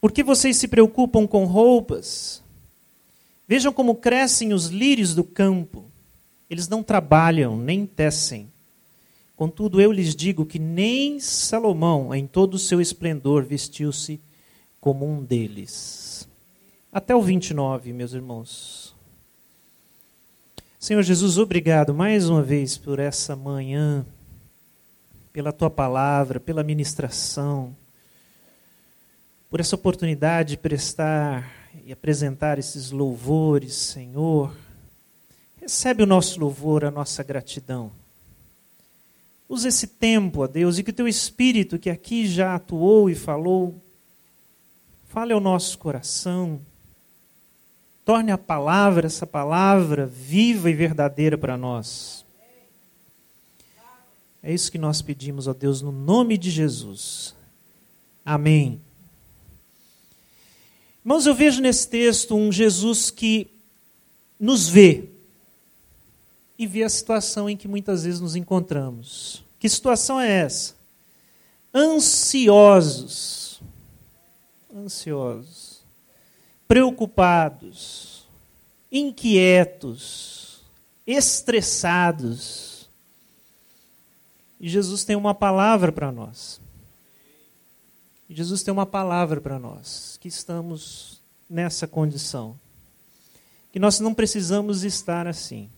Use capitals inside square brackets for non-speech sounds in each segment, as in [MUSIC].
Por que vocês se preocupam com roupas? Vejam como crescem os lírios do campo. Eles não trabalham, nem tecem. Contudo, eu lhes digo que nem Salomão, em todo o seu esplendor, vestiu-se como um deles. Até o 29, meus irmãos. Senhor Jesus, obrigado mais uma vez por essa manhã, pela tua palavra, pela ministração, por essa oportunidade de prestar e apresentar esses louvores, Senhor. Recebe o nosso louvor, a nossa gratidão. Usa esse tempo, ó Deus, e que o teu Espírito, que aqui já atuou e falou, fale ao nosso coração. Torne a palavra, essa palavra, viva e verdadeira para nós. É isso que nós pedimos, ó Deus, no nome de Jesus. Amém. Irmãos, eu vejo nesse texto um Jesus que nos vê e vê a situação em que muitas vezes nos encontramos. Que situação é essa? Ansiosos, ansiosos, preocupados, inquietos, estressados. E Jesus tem uma palavra para nós. Jesus tem uma palavra para nós, que estamos nessa condição. Que nós não precisamos estar assim.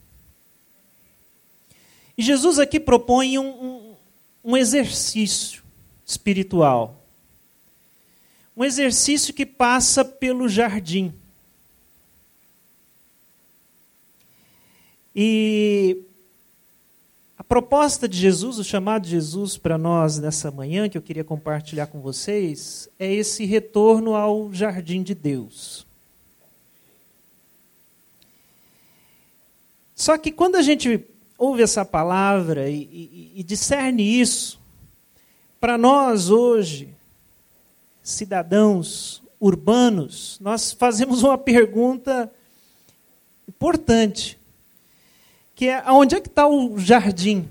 E Jesus aqui propõe um, um, um exercício espiritual. Um exercício que passa pelo jardim. E proposta de Jesus, o chamado de Jesus para nós nessa manhã, que eu queria compartilhar com vocês, é esse retorno ao jardim de Deus. Só que quando a gente ouve essa palavra e, e, e discerne isso, para nós hoje, cidadãos urbanos, nós fazemos uma pergunta importante que é onde é que está o jardim?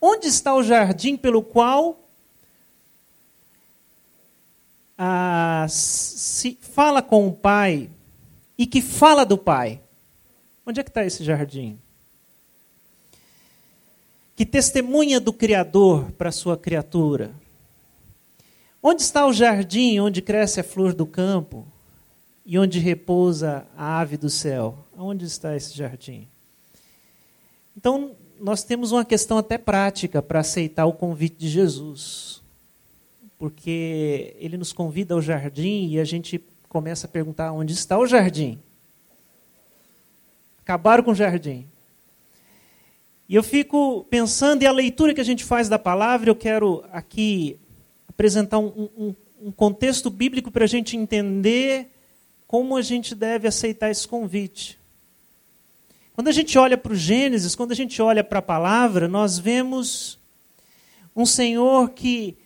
Onde está o jardim pelo qual ah, se fala com o pai e que fala do pai? Onde é que está esse jardim? Que testemunha do Criador para sua criatura? Onde está o jardim onde cresce a flor do campo e onde repousa a ave do céu? Onde está esse jardim? Então, nós temos uma questão até prática para aceitar o convite de Jesus. Porque ele nos convida ao jardim e a gente começa a perguntar: onde está o jardim? Acabaram com o jardim. E eu fico pensando, e a leitura que a gente faz da palavra, eu quero aqui apresentar um, um, um contexto bíblico para a gente entender como a gente deve aceitar esse convite. Quando a gente olha para o Gênesis, quando a gente olha para a palavra, nós vemos um Senhor que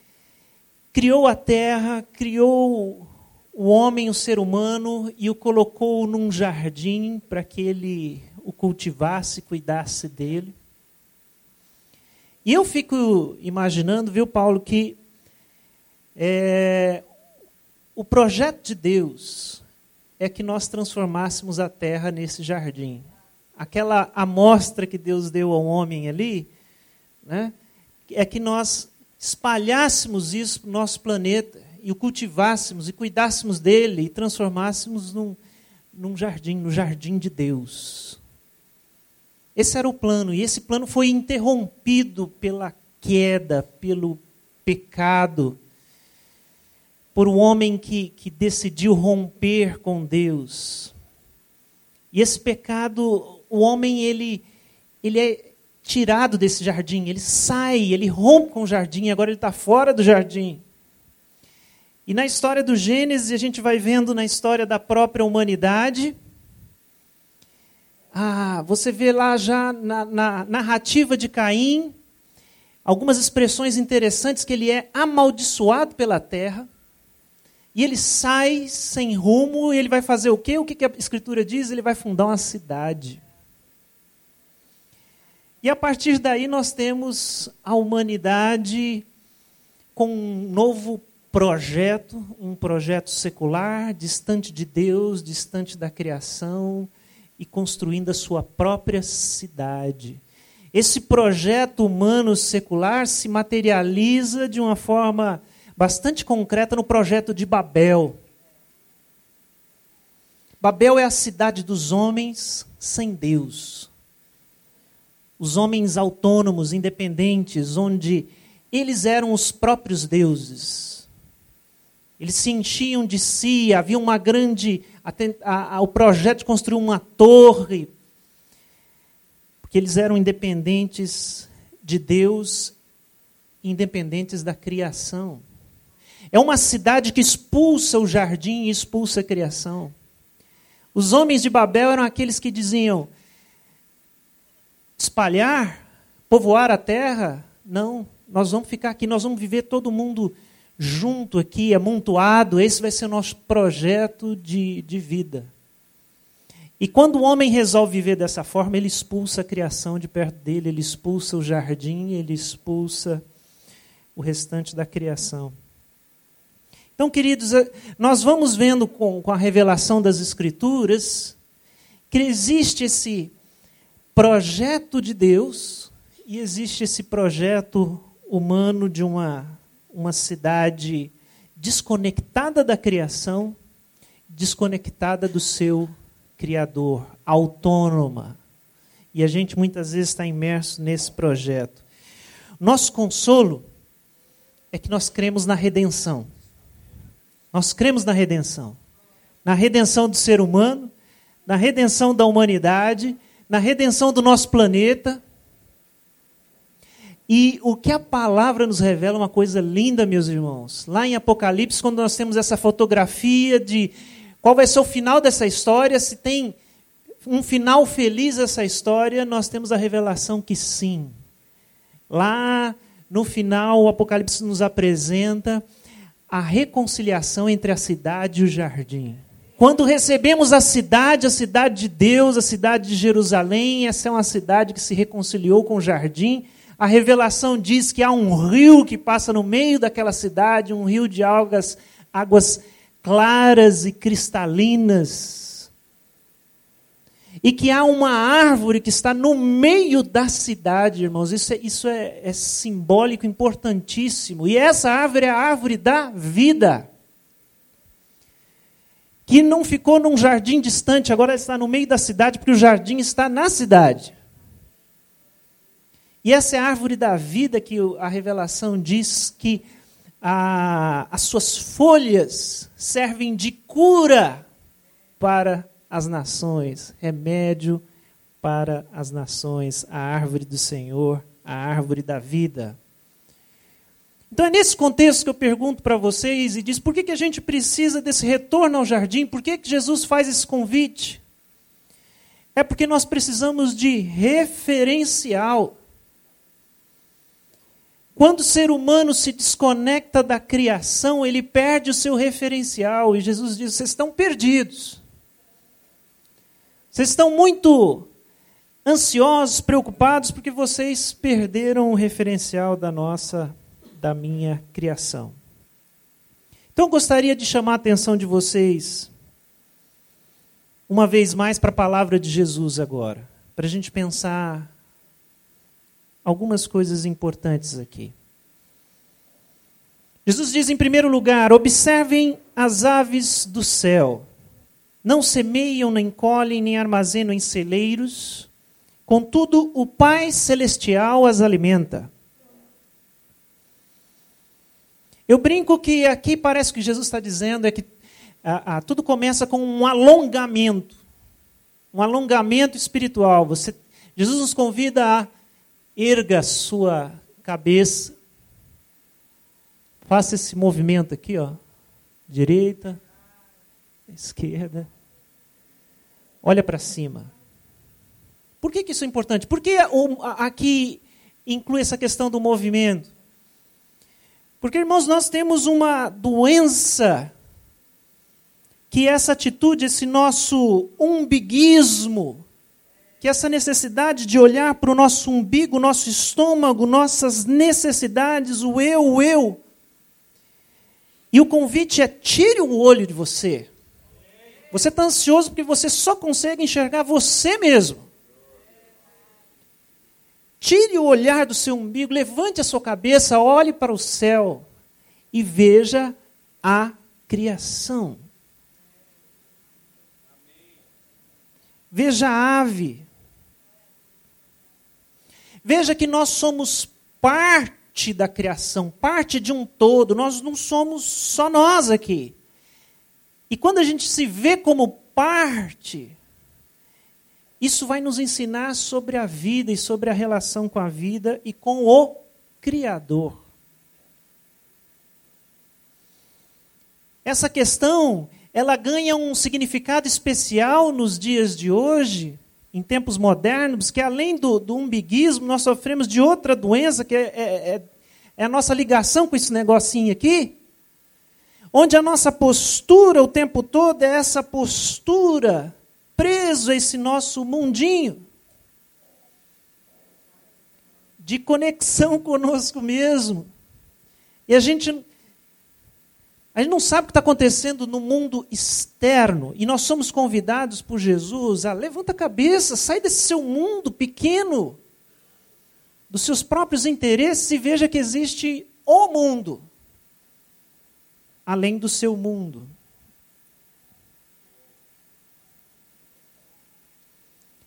criou a terra, criou o homem, o ser humano, e o colocou num jardim para que ele o cultivasse, cuidasse dele. E eu fico imaginando, viu, Paulo, que é, o projeto de Deus é que nós transformássemos a terra nesse jardim aquela amostra que Deus deu ao homem ali, né, é que nós espalhássemos isso para o nosso planeta e o cultivássemos e cuidássemos dele e transformássemos num, num jardim, no jardim de Deus. Esse era o plano, e esse plano foi interrompido pela queda, pelo pecado, por um homem que, que decidiu romper com Deus. E esse pecado o homem ele, ele é tirado desse jardim, ele sai, ele rompe com o jardim, agora ele está fora do jardim. E na história do Gênesis, a gente vai vendo na história da própria humanidade. Ah, você vê lá já na, na narrativa de Caim, algumas expressões interessantes que ele é amaldiçoado pela terra. E ele sai sem rumo, e ele vai fazer o quê? O que a Escritura diz? Ele vai fundar uma cidade. E a partir daí nós temos a humanidade com um novo projeto, um projeto secular, distante de Deus, distante da criação e construindo a sua própria cidade. Esse projeto humano secular se materializa de uma forma bastante concreta no projeto de Babel. Babel é a cidade dos homens sem Deus. Os homens autônomos, independentes, onde eles eram os próprios deuses. Eles se enchiam de si, havia uma grande. A, a, o projeto de construir uma torre, porque eles eram independentes de Deus, independentes da criação. É uma cidade que expulsa o jardim e expulsa a criação. Os homens de Babel eram aqueles que diziam: espalhar, povoar a terra? Não, nós vamos ficar aqui, nós vamos viver todo mundo junto aqui, amontoado. Esse vai ser o nosso projeto de, de vida. E quando o homem resolve viver dessa forma, ele expulsa a criação de perto dele, ele expulsa o jardim, ele expulsa o restante da criação. Então, queridos, eh, nós vamos vendo com, com a revelação das Escrituras que existe esse projeto de Deus e existe esse projeto humano de uma, uma cidade desconectada da criação, desconectada do seu Criador, autônoma. E a gente muitas vezes está imerso nesse projeto. Nosso consolo é que nós cremos na redenção. Nós cremos na redenção. Na redenção do ser humano, na redenção da humanidade, na redenção do nosso planeta. E o que a palavra nos revela é uma coisa linda, meus irmãos. Lá em Apocalipse, quando nós temos essa fotografia de qual vai ser o final dessa história, se tem um final feliz essa história, nós temos a revelação que sim. Lá no final, o Apocalipse nos apresenta a reconciliação entre a cidade e o jardim. Quando recebemos a cidade, a cidade de Deus, a cidade de Jerusalém, essa é uma cidade que se reconciliou com o jardim. A revelação diz que há um rio que passa no meio daquela cidade, um rio de águas, águas claras e cristalinas e que há uma árvore que está no meio da cidade, irmãos. Isso é, isso é, é simbólico, importantíssimo. E essa árvore é a árvore da vida. Que não ficou num jardim distante, agora está no meio da cidade, porque o jardim está na cidade. E essa é a árvore da vida que a revelação diz que a, as suas folhas servem de cura para as nações, remédio para as nações, a árvore do Senhor, a árvore da vida. Então é nesse contexto que eu pergunto para vocês e diz: por que, que a gente precisa desse retorno ao jardim? Por que, que Jesus faz esse convite? É porque nós precisamos de referencial. Quando o ser humano se desconecta da criação, ele perde o seu referencial. E Jesus diz: vocês estão perdidos. Vocês estão muito ansiosos, preocupados, porque vocês perderam o referencial da nossa, da minha criação. Então, gostaria de chamar a atenção de vocês, uma vez mais, para a palavra de Jesus agora, para a gente pensar algumas coisas importantes aqui. Jesus diz, em primeiro lugar, observem as aves do céu não semeiam, nem colhem, nem armazenam em celeiros, contudo o Pai Celestial as alimenta. Eu brinco que aqui parece que Jesus está dizendo é que ah, ah, tudo começa com um alongamento, um alongamento espiritual. Você, Jesus nos convida a erga sua cabeça, faça esse movimento aqui, ó, direita, esquerda, olha para cima. Por que, que, isso é importante? Por que aqui inclui essa questão do movimento? Porque, irmãos, nós temos uma doença que essa atitude, esse nosso umbiguismo, que essa necessidade de olhar para o nosso umbigo, nosso estômago, nossas necessidades, o eu, o eu, E o convite é: tire o olho de você. Você está ansioso porque você só consegue enxergar você mesmo. Tire o olhar do seu umbigo, levante a sua cabeça, olhe para o céu e veja a criação. Veja a ave. Veja que nós somos parte da criação, parte de um todo. Nós não somos só nós aqui. E quando a gente se vê como parte, isso vai nos ensinar sobre a vida e sobre a relação com a vida e com o Criador. Essa questão, ela ganha um significado especial nos dias de hoje, em tempos modernos, que além do, do umbiguismo, nós sofremos de outra doença, que é, é, é, é a nossa ligação com esse negocinho aqui, onde a nossa postura o tempo todo é essa postura preso a esse nosso mundinho de conexão [LAUGHS] conosco mesmo. E a gente, a gente não sabe o que está acontecendo no mundo externo. E nós somos convidados por Jesus a levanta a cabeça, sai desse seu mundo pequeno, dos seus próprios interesses e veja que existe o mundo, além do seu mundo.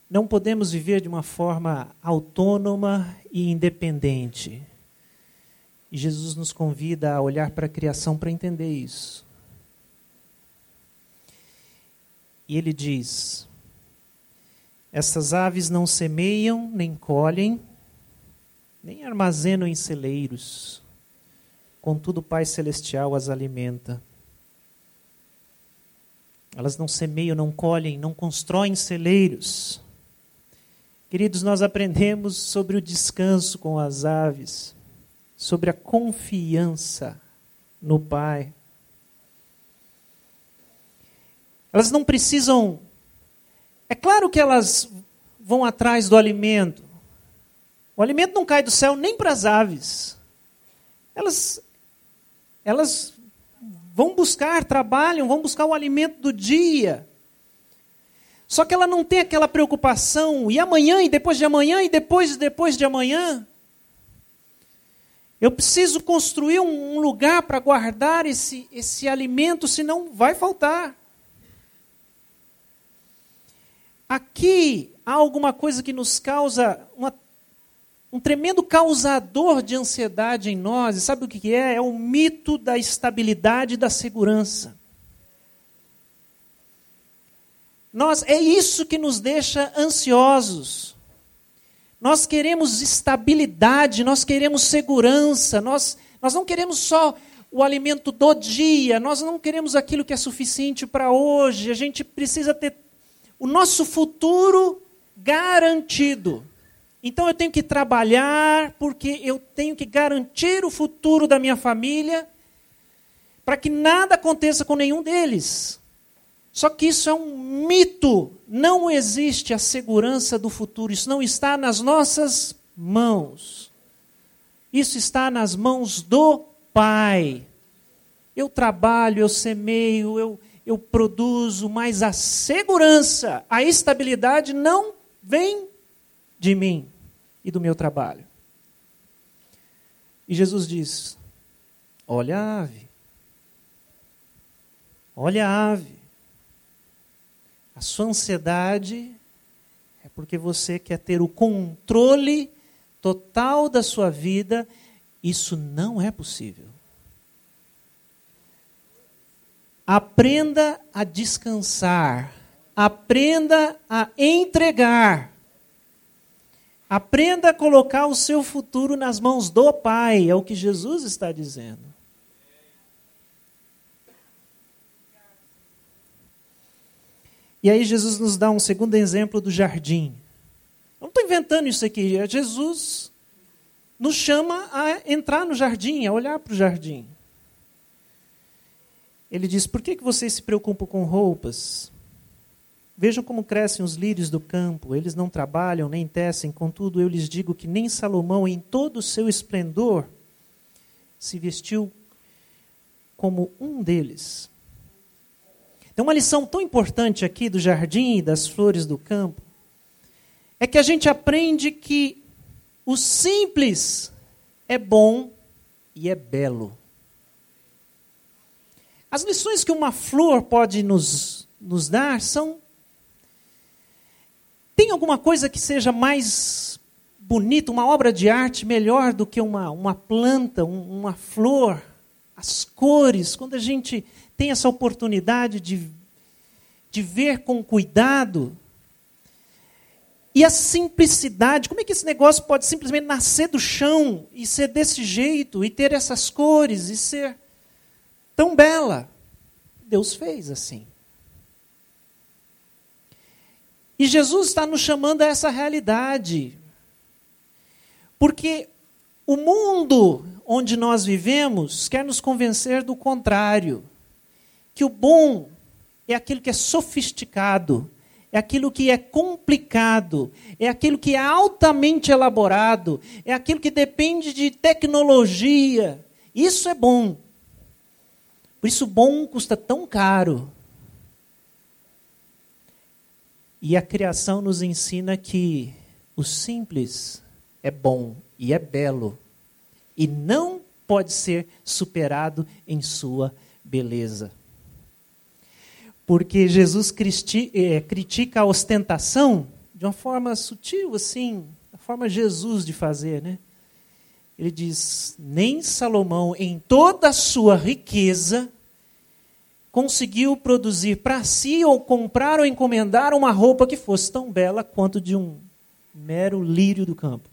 Não podemos viver de uma forma autônoma e independente. E Jesus nos convida a olhar para a criação para entender isso. E ele diz: Essas aves não semeiam, nem colhem, nem armazenam em celeiros, contudo o Pai Celestial as alimenta. Elas não semeiam, não colhem, não constroem celeiros Queridos, nós aprendemos sobre o descanso com as aves, sobre a confiança no Pai. Elas não precisam. É claro que elas vão atrás do alimento. O alimento não cai do céu nem para as aves. Elas, elas vão buscar, trabalham, vão buscar o alimento do dia. Só que ela não tem aquela preocupação, e amanhã, e depois de amanhã, e depois e depois de amanhã. Eu preciso construir um lugar para guardar esse, esse alimento, senão vai faltar. Aqui há alguma coisa que nos causa uma, um tremendo causador de ansiedade em nós. E sabe o que é? É o mito da estabilidade e da segurança. Nós é isso que nos deixa ansiosos. Nós queremos estabilidade, nós queremos segurança, nós, nós não queremos só o alimento do dia, nós não queremos aquilo que é suficiente para hoje, a gente precisa ter o nosso futuro garantido. Então eu tenho que trabalhar porque eu tenho que garantir o futuro da minha família para que nada aconteça com nenhum deles. Só que isso é um mito. Não existe a segurança do futuro. Isso não está nas nossas mãos. Isso está nas mãos do Pai. Eu trabalho, eu semeio, eu, eu produzo, mas a segurança, a estabilidade não vem de mim e do meu trabalho. E Jesus diz: Olha a ave. Olha a ave. A sua ansiedade é porque você quer ter o controle total da sua vida. Isso não é possível. Aprenda a descansar. Aprenda a entregar. Aprenda a colocar o seu futuro nas mãos do Pai, é o que Jesus está dizendo. E aí Jesus nos dá um segundo exemplo do jardim. Eu não estou inventando isso aqui. É Jesus nos chama a entrar no jardim, a olhar para o jardim. Ele diz: Por que, que vocês se preocupam com roupas? Vejam como crescem os lírios do campo. Eles não trabalham nem tecem, contudo, eu lhes digo que nem Salomão, em todo o seu esplendor, se vestiu como um deles. Tem uma lição tão importante aqui do jardim e das flores do campo, é que a gente aprende que o simples é bom e é belo. As lições que uma flor pode nos, nos dar são. Tem alguma coisa que seja mais bonita, uma obra de arte melhor do que uma, uma planta, um, uma flor? As cores, quando a gente tem essa oportunidade de, de ver com cuidado, e a simplicidade, como é que esse negócio pode simplesmente nascer do chão e ser desse jeito, e ter essas cores, e ser tão bela? Deus fez assim. E Jesus está nos chamando a essa realidade. Porque o mundo onde nós vivemos quer nos convencer do contrário. Que o bom é aquilo que é sofisticado, é aquilo que é complicado, é aquilo que é altamente elaborado, é aquilo que depende de tecnologia. Isso é bom. Por isso, bom custa tão caro. E a criação nos ensina que o simples é bom e é belo, e não pode ser superado em sua beleza porque Jesus é, critica a ostentação de uma forma sutil, assim, a forma Jesus de fazer, né? Ele diz: nem Salomão, em toda a sua riqueza, conseguiu produzir para si ou comprar ou encomendar uma roupa que fosse tão bela quanto de um mero lírio do campo.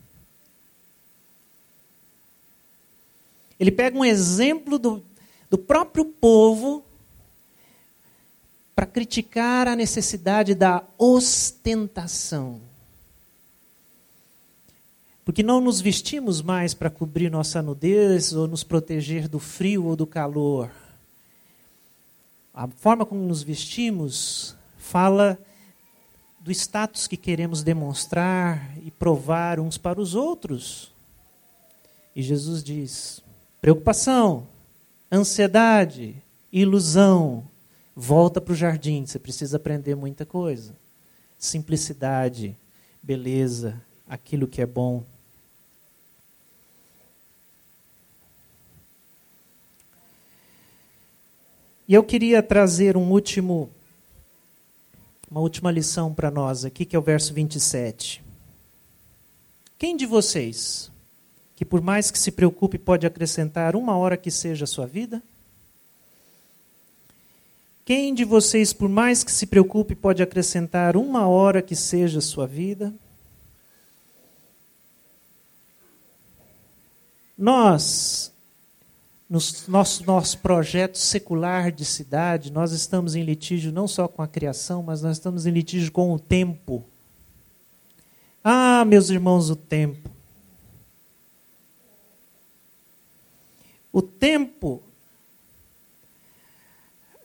Ele pega um exemplo do, do próprio povo para criticar a necessidade da ostentação. Porque não nos vestimos mais para cobrir nossa nudez ou nos proteger do frio ou do calor. A forma como nos vestimos fala do status que queremos demonstrar e provar uns para os outros. E Jesus diz: preocupação, ansiedade, ilusão, Volta para o jardim, você precisa aprender muita coisa. Simplicidade, beleza, aquilo que é bom. E eu queria trazer um último uma última lição para nós aqui, que é o verso 27. Quem de vocês, que por mais que se preocupe, pode acrescentar uma hora que seja a sua vida? Quem de vocês, por mais que se preocupe, pode acrescentar uma hora que seja a sua vida? Nós, no nosso, nosso projeto secular de cidade, nós estamos em litígio não só com a criação, mas nós estamos em litígio com o tempo. Ah, meus irmãos, o tempo. O tempo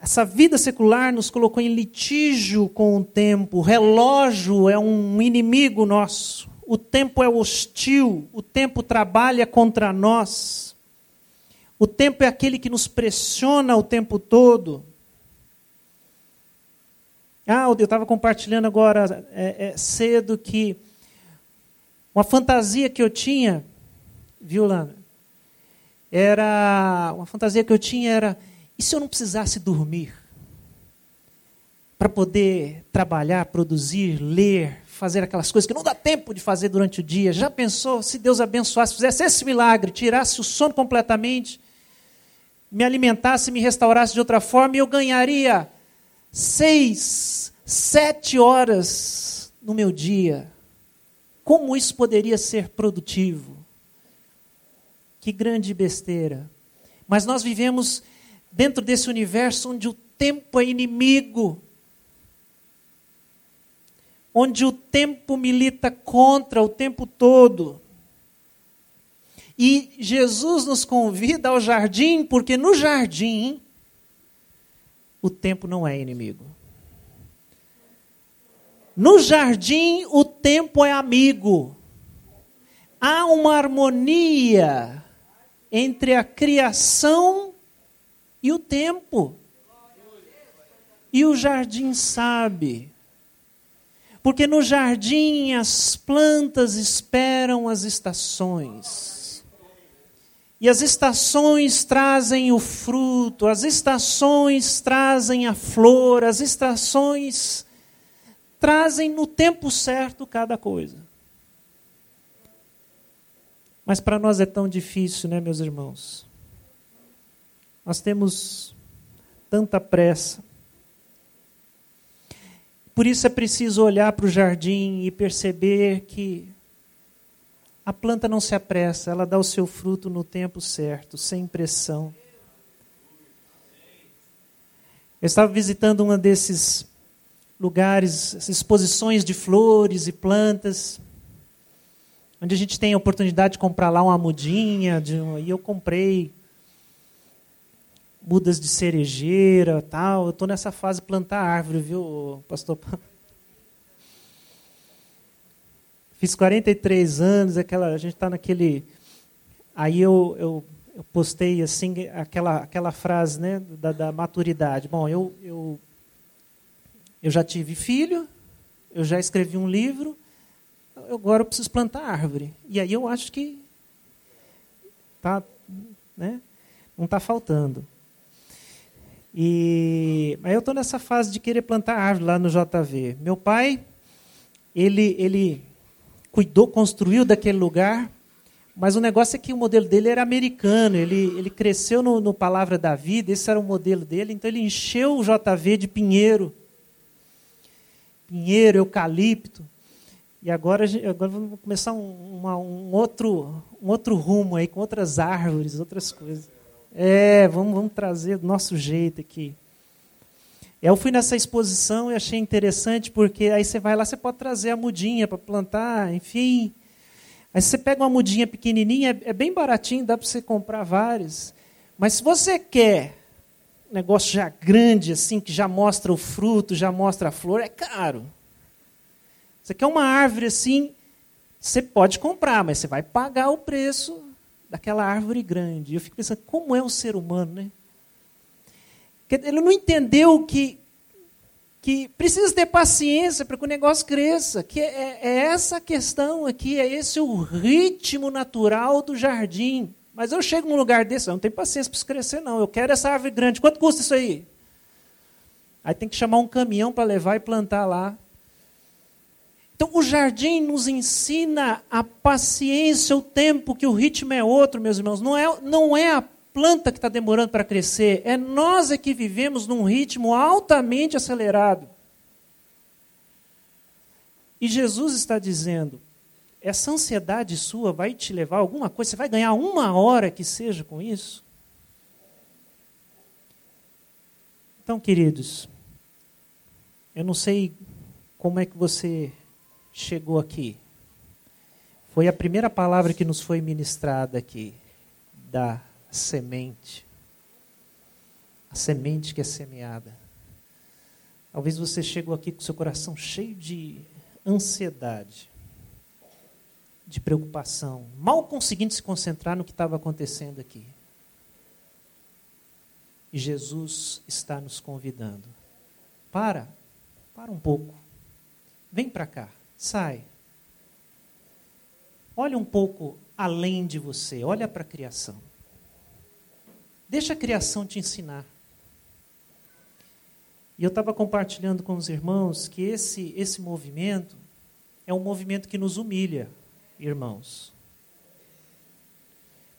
essa vida secular nos colocou em litígio com o tempo. O relógio é um inimigo nosso. O tempo é hostil. O tempo trabalha contra nós. O tempo é aquele que nos pressiona o tempo todo. Ah, eu estava compartilhando agora é, é, cedo que uma fantasia que eu tinha, viu, Lana? Era uma fantasia que eu tinha era e se eu não precisasse dormir? Para poder trabalhar, produzir, ler, fazer aquelas coisas que não dá tempo de fazer durante o dia. Já pensou se Deus abençoasse, fizesse esse milagre, tirasse o sono completamente, me alimentasse, me restaurasse de outra forma, eu ganharia seis, sete horas no meu dia. Como isso poderia ser produtivo? Que grande besteira. Mas nós vivemos dentro desse universo onde o tempo é inimigo, onde o tempo milita contra o tempo todo. E Jesus nos convida ao jardim, porque no jardim o tempo não é inimigo. No jardim o tempo é amigo. Há uma harmonia entre a criação e o tempo. E o jardim sabe. Porque no jardim as plantas esperam as estações. E as estações trazem o fruto, as estações trazem a flor, as estações trazem no tempo certo cada coisa. Mas para nós é tão difícil, né, meus irmãos? Nós temos tanta pressa. Por isso é preciso olhar para o jardim e perceber que a planta não se apressa, ela dá o seu fruto no tempo certo, sem pressão. Eu estava visitando uma desses lugares, exposições de flores e plantas, onde a gente tem a oportunidade de comprar lá uma mudinha, de, e eu comprei mudas de cerejeira, tal. Eu estou nessa fase de plantar árvore, viu, pastor? Fiz 43 anos, aquela, a gente está naquele. Aí eu, eu, eu, postei assim aquela, aquela frase né, da, da maturidade. Bom, eu, eu, eu já tive filho, eu já escrevi um livro, agora eu preciso plantar árvore. E aí eu acho que tá, né, não está faltando. E aí eu estou nessa fase de querer plantar árvore lá no JV. Meu pai, ele, ele cuidou, construiu daquele lugar, mas o negócio é que o modelo dele era americano. Ele, ele cresceu no, no Palavra da Vida, esse era o modelo dele, então ele encheu o JV de pinheiro. Pinheiro, eucalipto. E agora, agora vamos começar um, uma, um, outro, um outro rumo aí, com outras árvores, outras coisas. É, vamos, vamos trazer do nosso jeito aqui. Eu fui nessa exposição e achei interessante, porque aí você vai lá, você pode trazer a mudinha para plantar, enfim. Aí você pega uma mudinha pequenininha, é, é bem baratinho, dá para você comprar várias. Mas se você quer um negócio já grande, assim, que já mostra o fruto, já mostra a flor, é caro. Você quer uma árvore assim, você pode comprar, mas você vai pagar o preço daquela árvore grande. Eu fico pensando, como é o ser humano, né? Ele não entendeu que, que precisa ter paciência para que o negócio cresça. Que é, é essa questão aqui, é esse o ritmo natural do jardim. Mas eu chego num lugar desse, eu não tenho paciência para isso crescer, não. Eu quero essa árvore grande. Quanto custa isso aí? Aí tem que chamar um caminhão para levar e plantar lá. Então, o jardim nos ensina a paciência, o tempo, que o ritmo é outro, meus irmãos. Não é, não é a planta que está demorando para crescer, é nós é que vivemos num ritmo altamente acelerado. E Jesus está dizendo: essa ansiedade sua vai te levar a alguma coisa, você vai ganhar uma hora que seja com isso? Então, queridos, eu não sei como é que você chegou aqui. Foi a primeira palavra que nos foi ministrada aqui, da semente. A semente que é semeada. Talvez você chegou aqui com seu coração cheio de ansiedade, de preocupação, mal conseguindo se concentrar no que estava acontecendo aqui. E Jesus está nos convidando. Para, para um pouco. Vem para cá. Sai. Olha um pouco além de você, olha para a criação. Deixa a criação te ensinar. E eu estava compartilhando com os irmãos que esse, esse movimento é um movimento que nos humilha, irmãos.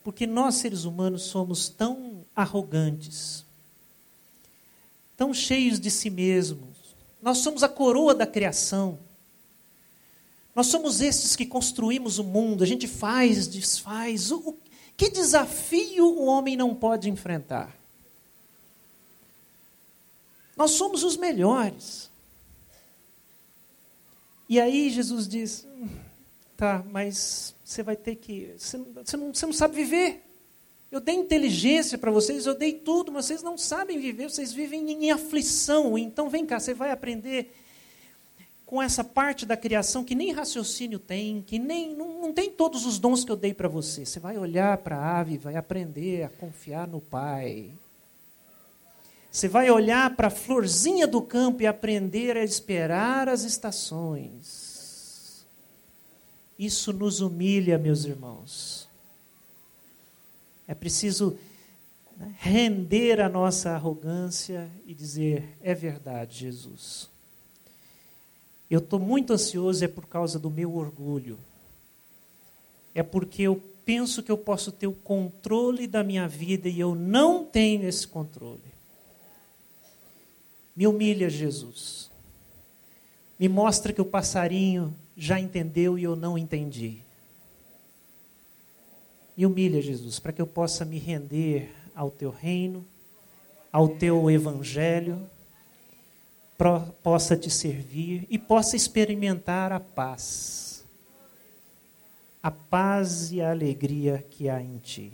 Porque nós, seres humanos, somos tão arrogantes, tão cheios de si mesmos. Nós somos a coroa da criação. Nós somos esses que construímos o mundo, a gente faz, desfaz. O, que desafio o homem não pode enfrentar? Nós somos os melhores. E aí Jesus diz: tá, mas você vai ter que. Você, você, não, você não sabe viver. Eu dei inteligência para vocês, eu dei tudo, mas vocês não sabem viver, vocês vivem em aflição. Então vem cá, você vai aprender com essa parte da criação que nem raciocínio tem, que nem não, não tem todos os dons que eu dei para você. Você vai olhar para a ave, vai aprender a confiar no Pai. Você vai olhar para a florzinha do campo e aprender a esperar as estações. Isso nos humilha, meus irmãos. É preciso né, render a nossa arrogância e dizer: é verdade, Jesus. Eu estou muito ansioso, é por causa do meu orgulho. É porque eu penso que eu posso ter o controle da minha vida e eu não tenho esse controle. Me humilha, Jesus. Me mostra que o passarinho já entendeu e eu não entendi. Me humilha, Jesus, para que eu possa me render ao teu reino, ao teu evangelho possa te servir e possa experimentar a paz. A paz e a alegria que há em ti.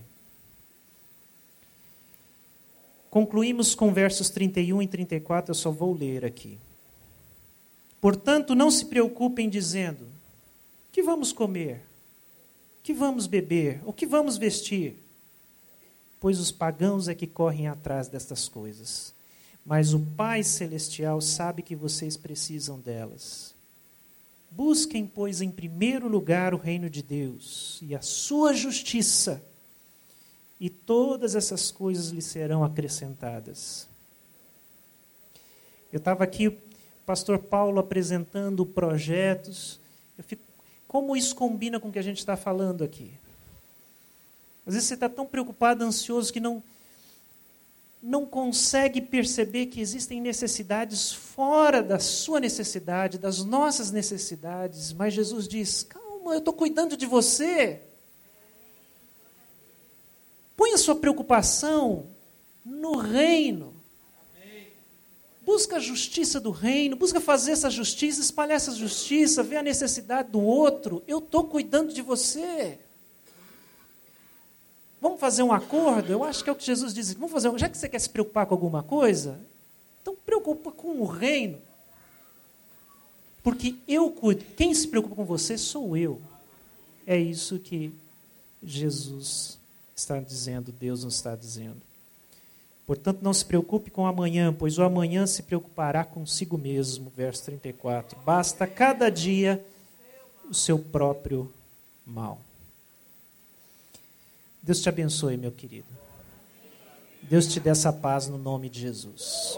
Concluímos com versos 31 e 34, eu só vou ler aqui. Portanto, não se preocupem dizendo: que vamos comer? Que vamos beber? O que vamos vestir? Pois os pagãos é que correm atrás destas coisas mas o Pai Celestial sabe que vocês precisam delas. Busquem, pois, em primeiro lugar o reino de Deus e a sua justiça, e todas essas coisas lhe serão acrescentadas. Eu estava aqui, o pastor Paulo apresentando projetos. Fico, como isso combina com o que a gente está falando aqui? Às vezes você está tão preocupado, ansioso, que não não consegue perceber que existem necessidades fora da sua necessidade, das nossas necessidades, mas Jesus diz: calma, eu estou cuidando de você. Põe a sua preocupação no reino. Busca a justiça do reino, busca fazer essa justiça, espalhar essa justiça, ver a necessidade do outro. Eu estou cuidando de você. Vamos fazer um acordo? Eu acho que é o que Jesus diz. Vamos fazer um... Já que você quer se preocupar com alguma coisa, então preocupa com o reino. Porque eu cuido. Quem se preocupa com você sou eu. É isso que Jesus está dizendo, Deus nos está dizendo. Portanto, não se preocupe com amanhã, pois o amanhã se preocupará consigo mesmo. Verso 34. Basta cada dia o seu próprio mal. Deus te abençoe, meu querido. Deus te dê essa paz no nome de Jesus.